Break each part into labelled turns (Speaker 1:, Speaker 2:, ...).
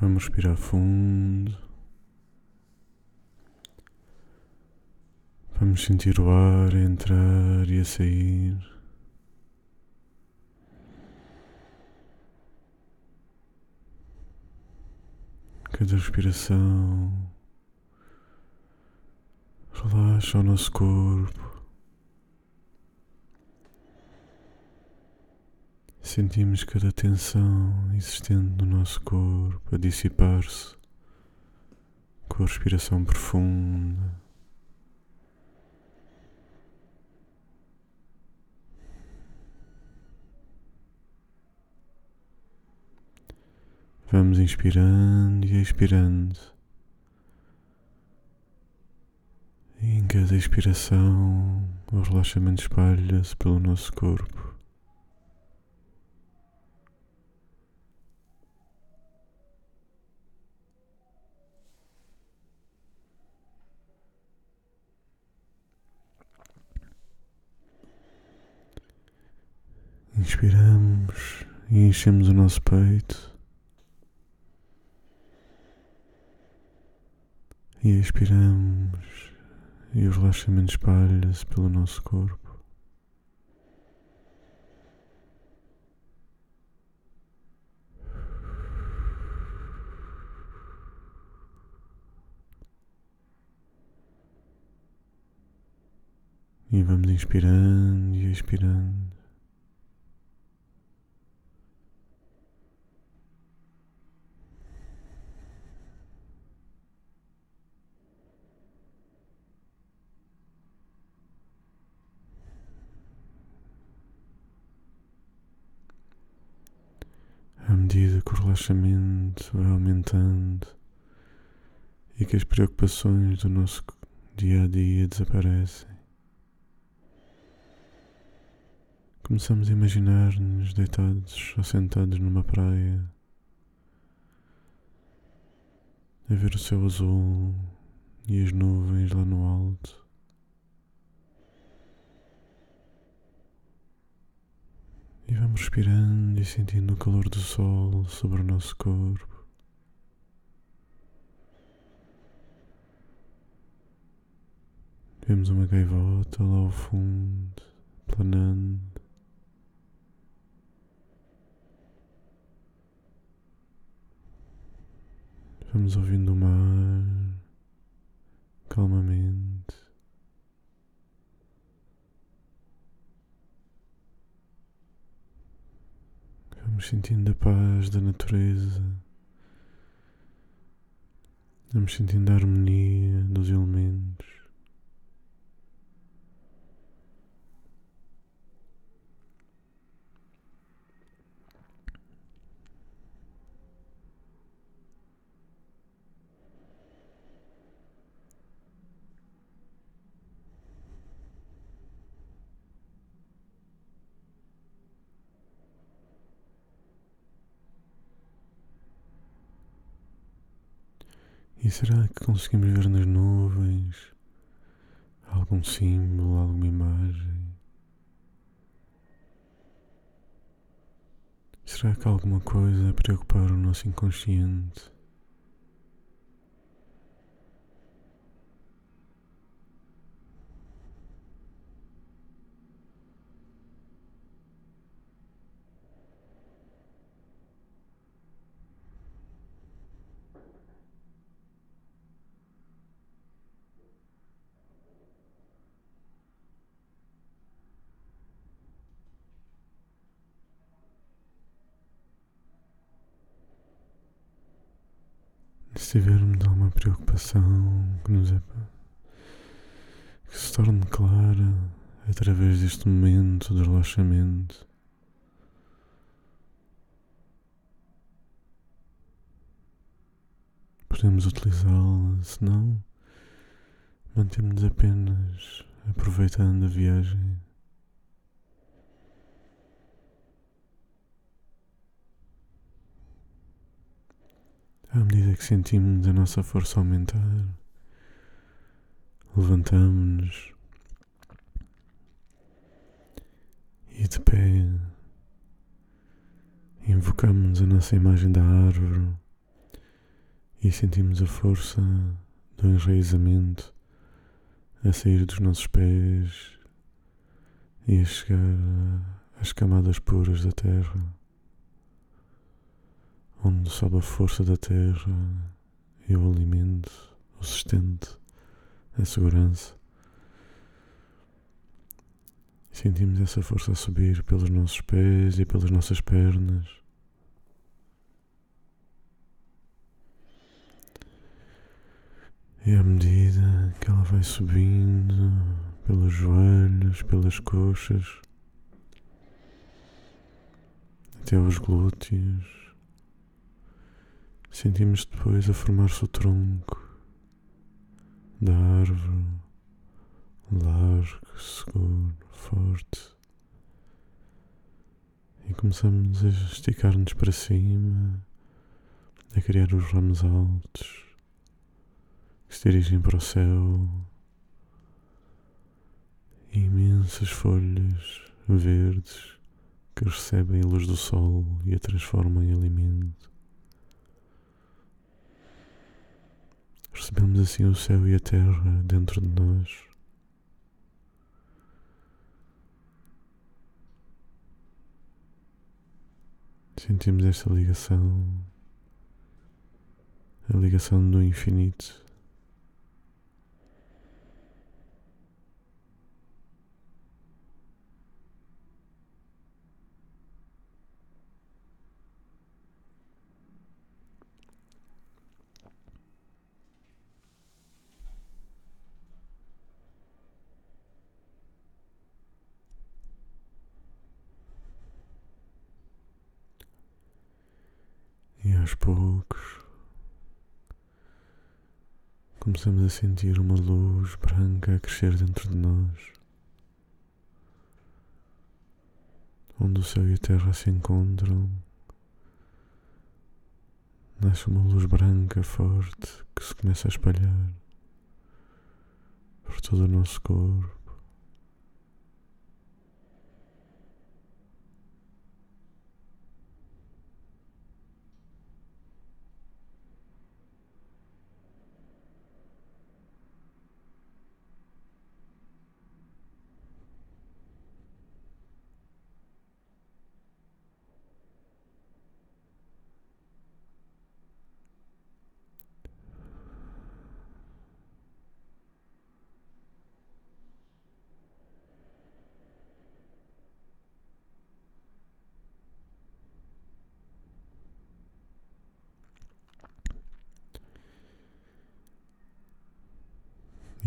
Speaker 1: Vamos respirar fundo. Vamos sentir o ar a entrar e a sair. Cada respiração relaxa o nosso corpo. Sentimos cada tensão existente no nosso corpo a dissipar-se com a respiração profunda. Vamos inspirando e expirando. Em cada expiração, o relaxamento espalha-se pelo nosso corpo. Inspiramos e enchemos o nosso peito. E expiramos e o relaxamento espalha-se pelo nosso corpo. E vamos inspirando e expirando. à medida que o relaxamento vai aumentando e que as preocupações do nosso dia a dia desaparecem. Começamos a imaginar-nos deitados ou sentados numa praia, a ver o céu azul e as nuvens lá no alto. E vamos respirando e sentindo o calor do sol sobre o nosso corpo. Vemos uma gaivota lá ao fundo, planando. Vamos ouvindo o mar calmamente. Vamos sentindo a paz da natureza. Vamos sentindo a harmonia dos elementos. E será que conseguimos ver nas nuvens algum símbolo, alguma imagem? Será que alguma coisa a preocupar o nosso inconsciente? Se tivermos alguma preocupação que nos é que se torne clara através deste momento de relaxamento. Podemos utilizá-la, se não, mantemos-nos apenas aproveitando a viagem. À medida que sentimos a nossa força aumentar, levantamos-nos e de pé invocamos a nossa imagem da árvore e sentimos a força do enraizamento a sair dos nossos pés e a chegar às camadas puras da terra, onde sobe a força da terra e o alimento, o sustento, a segurança. Sentimos essa força a subir pelos nossos pés e pelas nossas pernas. E à medida que ela vai subindo pelos joelhos, pelas coxas, até os glúteos, sentimos depois a formar-se o tronco da árvore, largo, seguro, forte. E começamos a esticar-nos para cima, a criar os ramos altos que se dirigem para o céu. E imensas folhas verdes que recebem a luz do sol e a transformam em alimento. Recebemos assim o céu e a terra dentro de nós. Sentimos esta ligação, a ligação do infinito aos poucos começamos a sentir uma luz branca a crescer dentro de nós, onde o céu e a terra se encontram. Nasce uma luz branca forte que se começa a espalhar por todo o nosso corpo.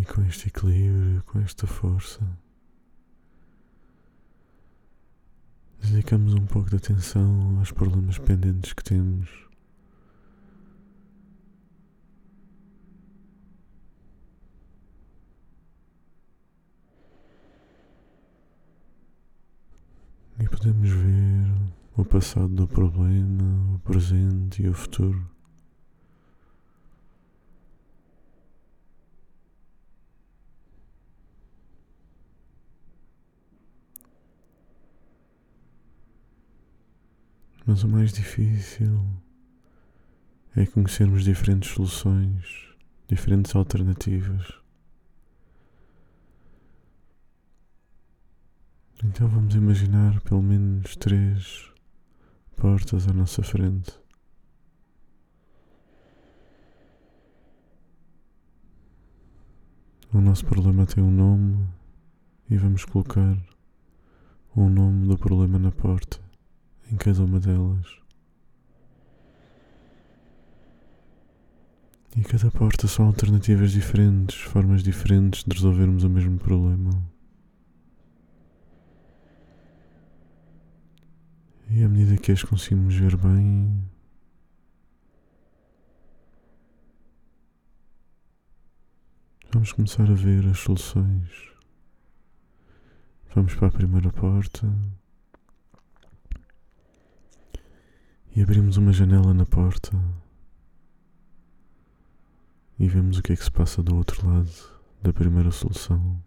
Speaker 1: E com este equilíbrio, com esta força, dedicamos um pouco de atenção aos problemas pendentes que temos. E podemos ver o passado do problema, o presente e o futuro. Mas o mais difícil é conhecermos diferentes soluções, diferentes alternativas. Então vamos imaginar pelo menos três portas à nossa frente. O nosso problema tem um nome e vamos colocar o nome do problema na porta em cada uma delas. E cada porta são alternativas diferentes, formas diferentes de resolvermos o mesmo problema. E à medida que as conseguimos ver bem, vamos começar a ver as soluções. Vamos para a primeira porta. E abrimos uma janela na porta e vemos o que é que se passa do outro lado da primeira solução.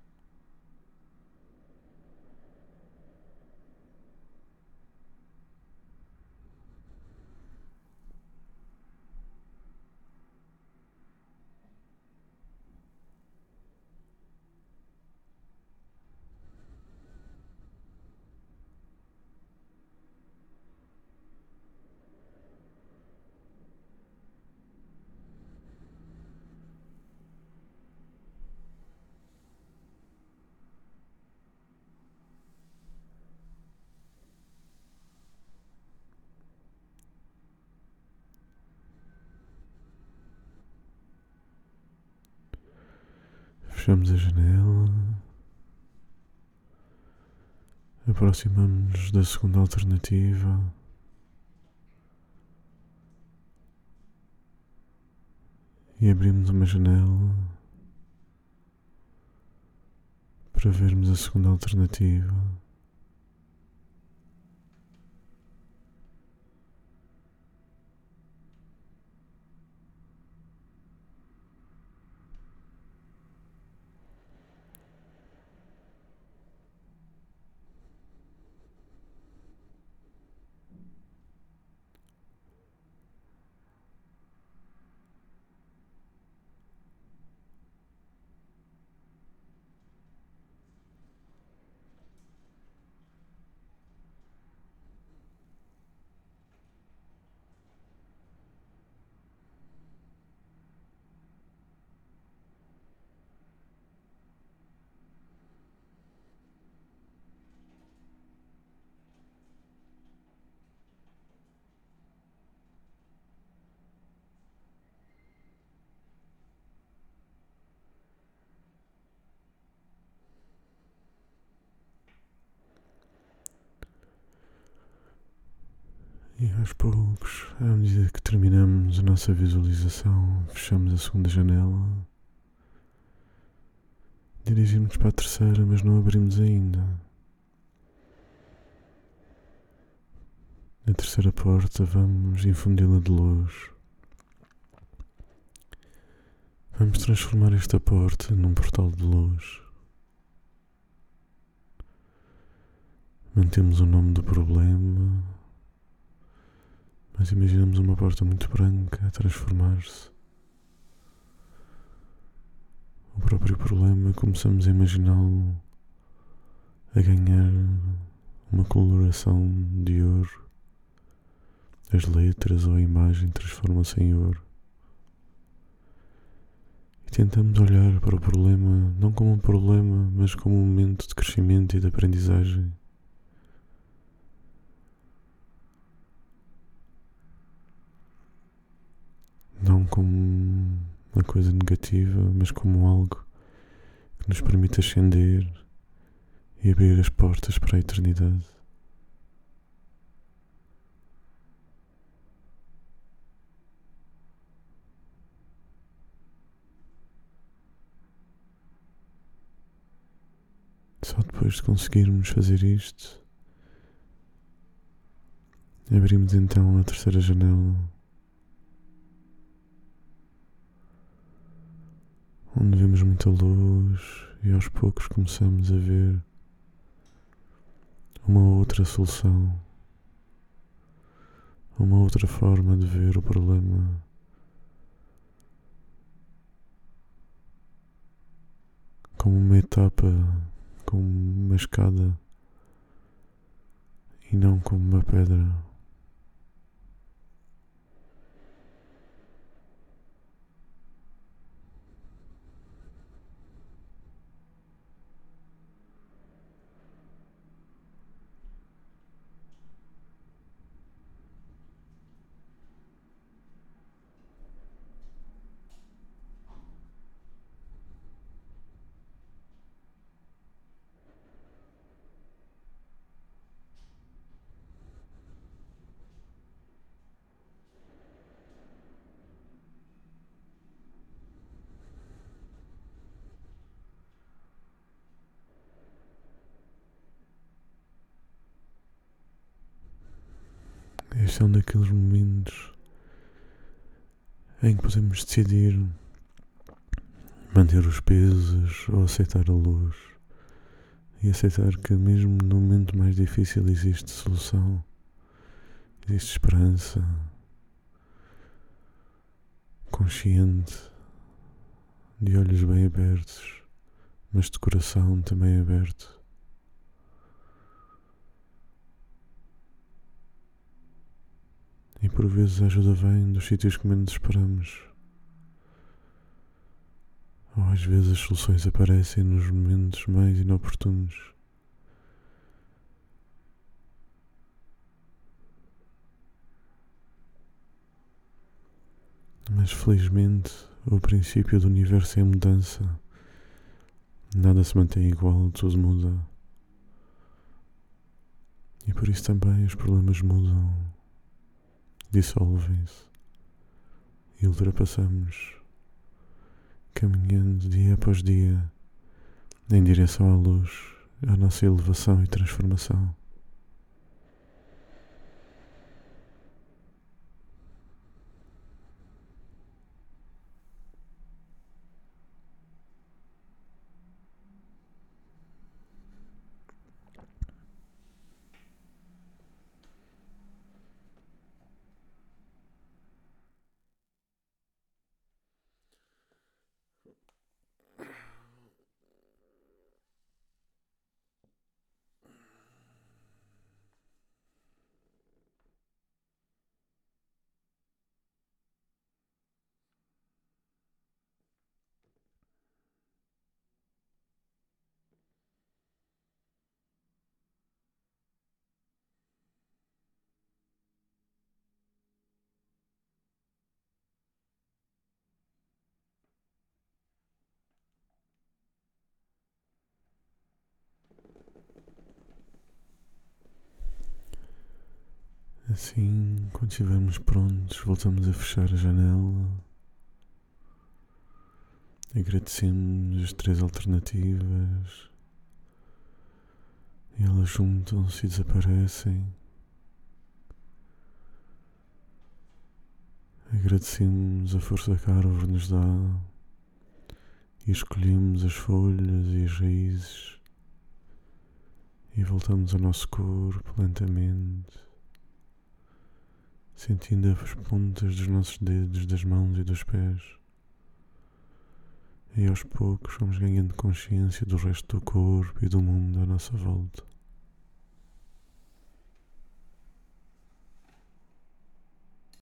Speaker 1: Fechamos a janela. Aproximamos-nos da segunda alternativa. E abrimos uma janela para vermos a segunda alternativa. E aos poucos, à medida que terminamos a nossa visualização, fechamos a segunda janela, dirigimos para a terceira, mas não abrimos ainda. Na terceira porta, vamos infundi-la de luz. Vamos transformar esta porta num portal de luz. Mantemos o nome do problema mas imaginamos uma porta muito branca a transformar-se. O próprio problema começamos a imaginá-lo a ganhar uma coloração de ouro. As letras ou a imagem transformam-se em ouro. E tentamos olhar para o problema não como um problema, mas como um momento de crescimento e de aprendizagem. Não como uma coisa negativa, mas como algo que nos permite ascender e abrir as portas para a eternidade. Só depois de conseguirmos fazer isto, abrimos então a terceira janela onde vemos muita luz e aos poucos começamos a ver uma outra solução, uma outra forma de ver o problema. Como uma etapa, como uma escada e não como uma pedra. Um daqueles momentos em que podemos decidir manter os pesos ou aceitar a luz e aceitar que mesmo no momento mais difícil existe solução, existe esperança, consciente, de olhos bem abertos, mas de coração também aberto. E por vezes a ajuda vem dos sítios que menos esperamos. Ou às vezes as soluções aparecem nos momentos mais inoportunos. Mas felizmente o princípio do universo é mudança Nada se mantém igual, tudo muda. E por isso também os problemas mudam, dissolvem-se e ultrapassamos, caminhando dia após dia em direção à luz, à nossa elevação e transformação. Assim, quando estivermos prontos, voltamos a fechar a janela. Agradecemos as três alternativas. E elas juntam-se e desaparecem. Agradecemos a força que a árvore nos dá e escolhemos as folhas e as raízes e voltamos ao nosso corpo lentamente sentindo as pontas dos nossos dedos, das mãos e dos pés. E aos poucos vamos ganhando consciência do resto do corpo e do mundo à nossa volta.